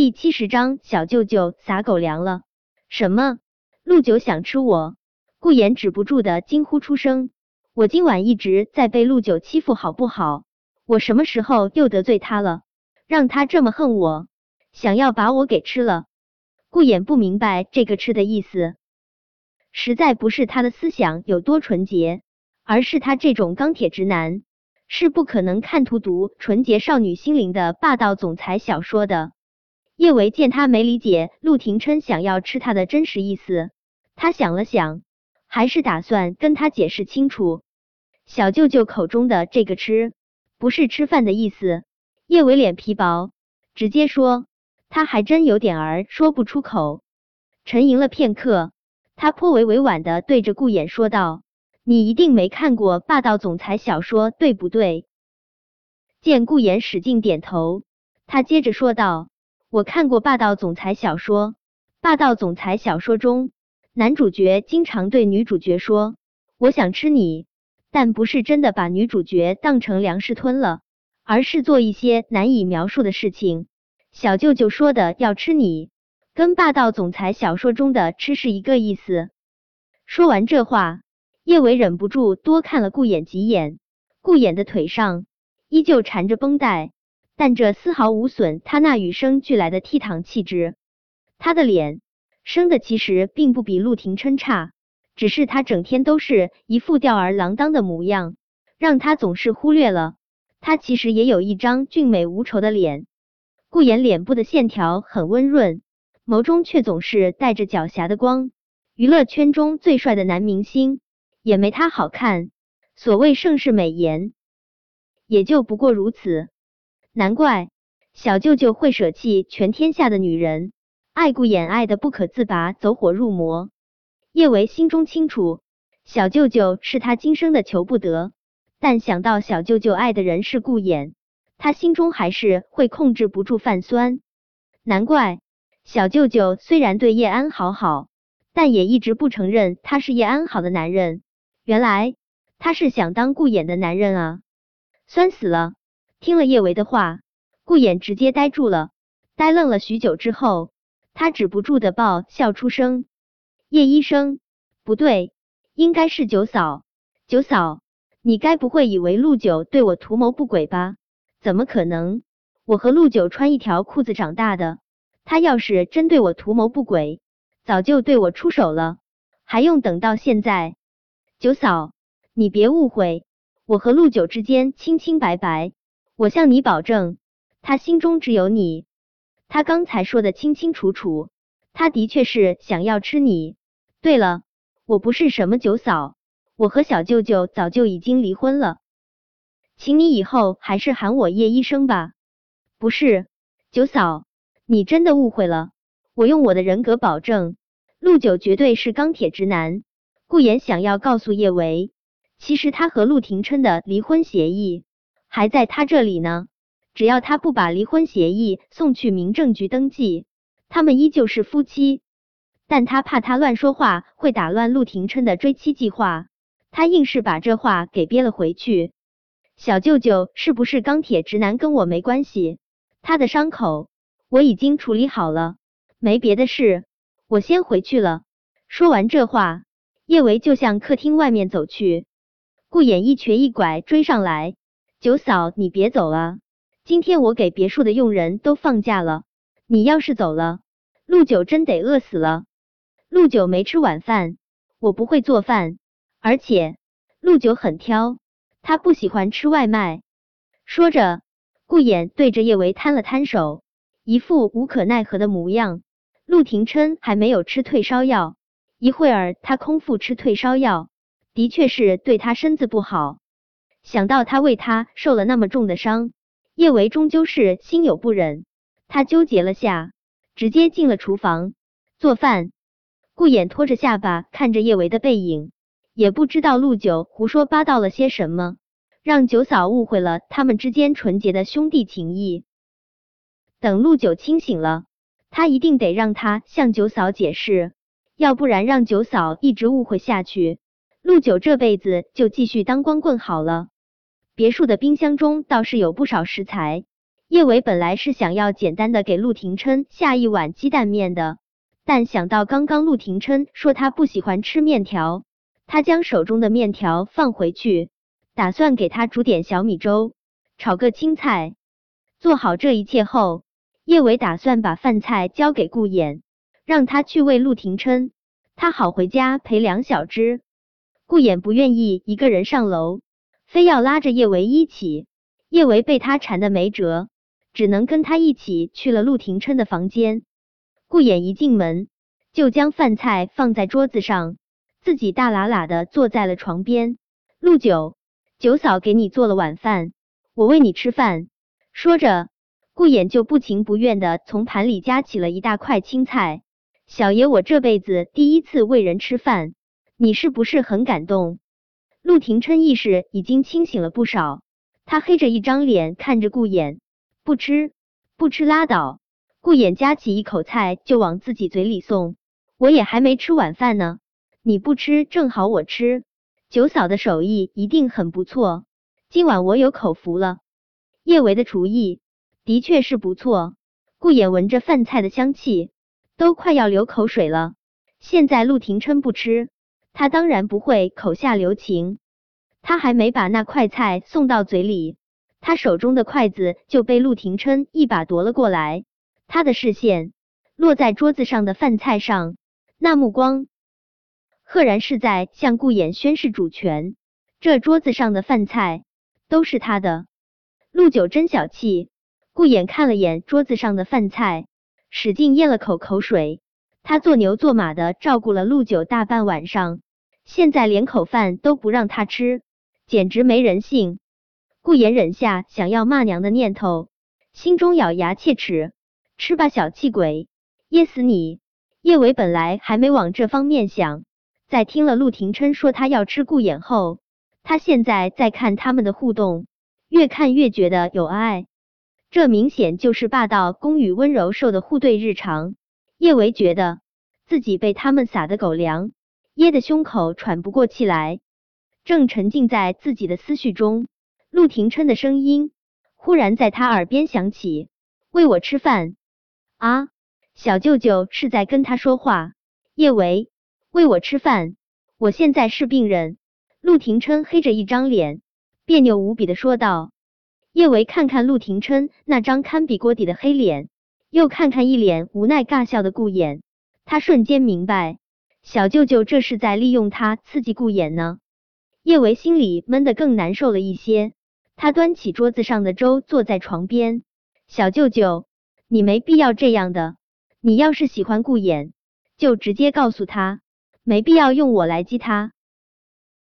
第七十章，小舅舅撒狗粮了。什么？陆九想吃我？顾言止不住的惊呼出声。我今晚一直在被陆九欺负，好不好？我什么时候又得罪他了？让他这么恨我，想要把我给吃了？顾言不明白这个吃的意思，实在不是他的思想有多纯洁，而是他这种钢铁直男是不可能看图读纯洁少女心灵的霸道总裁小说的。叶维见他没理解陆廷琛想要吃他的真实意思，他想了想。还是打算跟他解释清楚，小舅舅口中的这个吃，不是吃饭的意思。叶伟脸皮薄，直接说，他还真有点儿说不出口。沉吟了片刻，他颇为委婉的对着顾衍说道：“你一定没看过霸道总裁小说，对不对？”见顾衍使劲点头，他接着说道：“我看过霸道总裁小说，霸道总裁小说中。”男主角经常对女主角说：“我想吃你。”但不是真的把女主角当成粮食吞了，而是做一些难以描述的事情。小舅舅说的要吃你，跟霸道总裁小说中的吃是一个意思。说完这话，叶伟忍不住多看了顾衍几眼。顾衍的腿上依旧缠着绷带，但这丝毫无损他那与生俱来的倜傥气质。他的脸。生的其实并不比陆廷琛差，只是他整天都是一副吊儿郎当的模样，让他总是忽略了他其实也有一张俊美无愁的脸。顾妍脸部的线条很温润，眸中却总是带着狡黠的光。娱乐圈中最帅的男明星也没他好看。所谓盛世美颜，也就不过如此。难怪小舅舅会舍弃全天下的女人。爱顾衍爱的不可自拔，走火入魔。叶维心中清楚，小舅舅是他今生的求不得。但想到小舅舅爱的人是顾衍，他心中还是会控制不住泛酸。难怪小舅舅虽然对叶安好好，但也一直不承认他是叶安好的男人。原来他是想当顾衍的男人啊！酸死了！听了叶维的话，顾衍直接呆住了，呆愣了许久之后。他止不住的爆笑出声，叶医生，不对，应该是九嫂。九嫂，你该不会以为陆九对我图谋不轨吧？怎么可能？我和陆九穿一条裤子长大的，他要是真对我图谋不轨，早就对我出手了，还用等到现在？九嫂，你别误会，我和陆九之间清清白白，我向你保证，他心中只有你。他刚才说的清清楚楚，他的确是想要吃你。对了，我不是什么九嫂，我和小舅舅早就已经离婚了，请你以后还是喊我叶医生吧。不是，九嫂，你真的误会了。我用我的人格保证，陆九绝对是钢铁直男。顾言想要告诉叶维，其实他和陆廷琛的离婚协议还在他这里呢。只要他不把离婚协议送去民政局登记，他们依旧是夫妻。但他怕他乱说话会打乱陆廷琛的追妻计划，他硬是把这话给憋了回去。小舅舅是不是钢铁直男跟我没关系，他的伤口我已经处理好了，没别的事，我先回去了。说完这话，叶维就向客厅外面走去。顾衍一瘸一拐追上来：“九嫂，你别走啊！”今天我给别墅的佣人都放假了，你要是走了，陆九真得饿死了。陆九没吃晚饭，我不会做饭，而且陆九很挑，他不喜欢吃外卖。说着，顾衍对着叶维摊了摊手，一副无可奈何的模样。陆廷琛还没有吃退烧药，一会儿他空腹吃退烧药，的确是对他身子不好。想到他为他受了那么重的伤。叶维终究是心有不忍，他纠结了下，直接进了厨房做饭。顾衍拖着下巴看着叶维的背影，也不知道陆九胡说八道了些什么，让九嫂误会了他们之间纯洁的兄弟情谊。等陆九清醒了，他一定得让他向九嫂解释，要不然让九嫂一直误会下去，陆九这辈子就继续当光棍好了。别墅的冰箱中倒是有不少食材，叶伟本来是想要简单的给陆廷琛下一碗鸡蛋面的，但想到刚刚陆廷琛说他不喜欢吃面条，他将手中的面条放回去，打算给他煮点小米粥，炒个青菜。做好这一切后，叶伟打算把饭菜交给顾衍，让他去喂陆廷琛，他好回家陪梁小芝。顾衍不愿意一个人上楼，非要拉着叶维一起，叶维被他缠得没辙。只能跟他一起去了陆廷琛的房间。顾衍一进门，就将饭菜放在桌子上，自己大喇喇的坐在了床边。陆九，九嫂给你做了晚饭，我喂你吃饭。说着，顾衍就不情不愿的从盘里夹起了一大块青菜。小爷，我这辈子第一次喂人吃饭，你是不是很感动？陆廷琛意识已经清醒了不少，他黑着一张脸看着顾衍。不吃，不吃拉倒。顾衍夹起一口菜就往自己嘴里送。我也还没吃晚饭呢，你不吃正好我吃。九嫂的手艺一定很不错，今晚我有口福了。叶维的厨艺的确是不错。顾衍闻着饭菜的香气，都快要流口水了。现在陆廷琛不吃，他当然不会口下留情。他还没把那块菜送到嘴里。他手中的筷子就被陆廷琛一把夺了过来，他的视线落在桌子上的饭菜上，那目光赫然是在向顾衍宣示主权。这桌子上的饭菜都是他的。陆九真小气。顾衍看了眼桌子上的饭菜，使劲咽了口口水。他做牛做马的照顾了陆九大半晚上，现在连口饭都不让他吃，简直没人性。顾衍忍下想要骂娘的念头，心中咬牙切齿：“吃吧，小气鬼，噎死你！”叶伟本来还没往这方面想，在听了陆廷琛说他要吃顾衍后，他现在在看他们的互动，越看越觉得有爱。这明显就是霸道公与温柔受的互对日常。叶维觉得自己被他们撒的狗粮噎得胸口喘不过气来，正沉浸在自己的思绪中。陆廷琛的声音忽然在他耳边响起：“喂我吃饭啊！”小舅舅是在跟他说话。叶维，喂我吃饭！我现在是病人。陆廷琛黑着一张脸，别扭无比的说道。叶维看看陆廷琛那张堪比锅底的黑脸，又看看一脸无奈尬笑的顾衍，他瞬间明白，小舅舅这是在利用他刺激顾衍呢。叶维心里闷得更难受了一些。他端起桌子上的粥，坐在床边。小舅舅，你没必要这样的。你要是喜欢顾衍，就直接告诉他，没必要用我来激他。